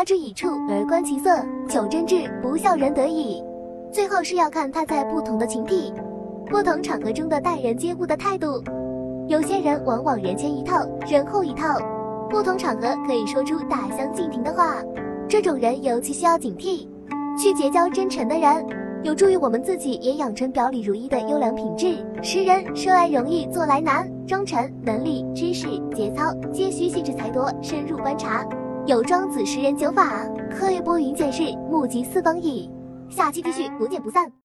察之以处而观其色，求真挚，不笑人得矣。最后是要看他在不同的群体、不同场合中的待人接物的态度。有些人往往人前一套，人后一套，不同场合可以说出大相径庭的话，这种人尤其需要警惕。去结交真诚的人，有助于我们自己也养成表里如一的优良品质。识人说来容易，做来难。忠诚、能力、知识、节操，皆需细致才多，深入观察。有庄子十人九法，可以拨云见日，目及四方矣。下期继续，不见不散。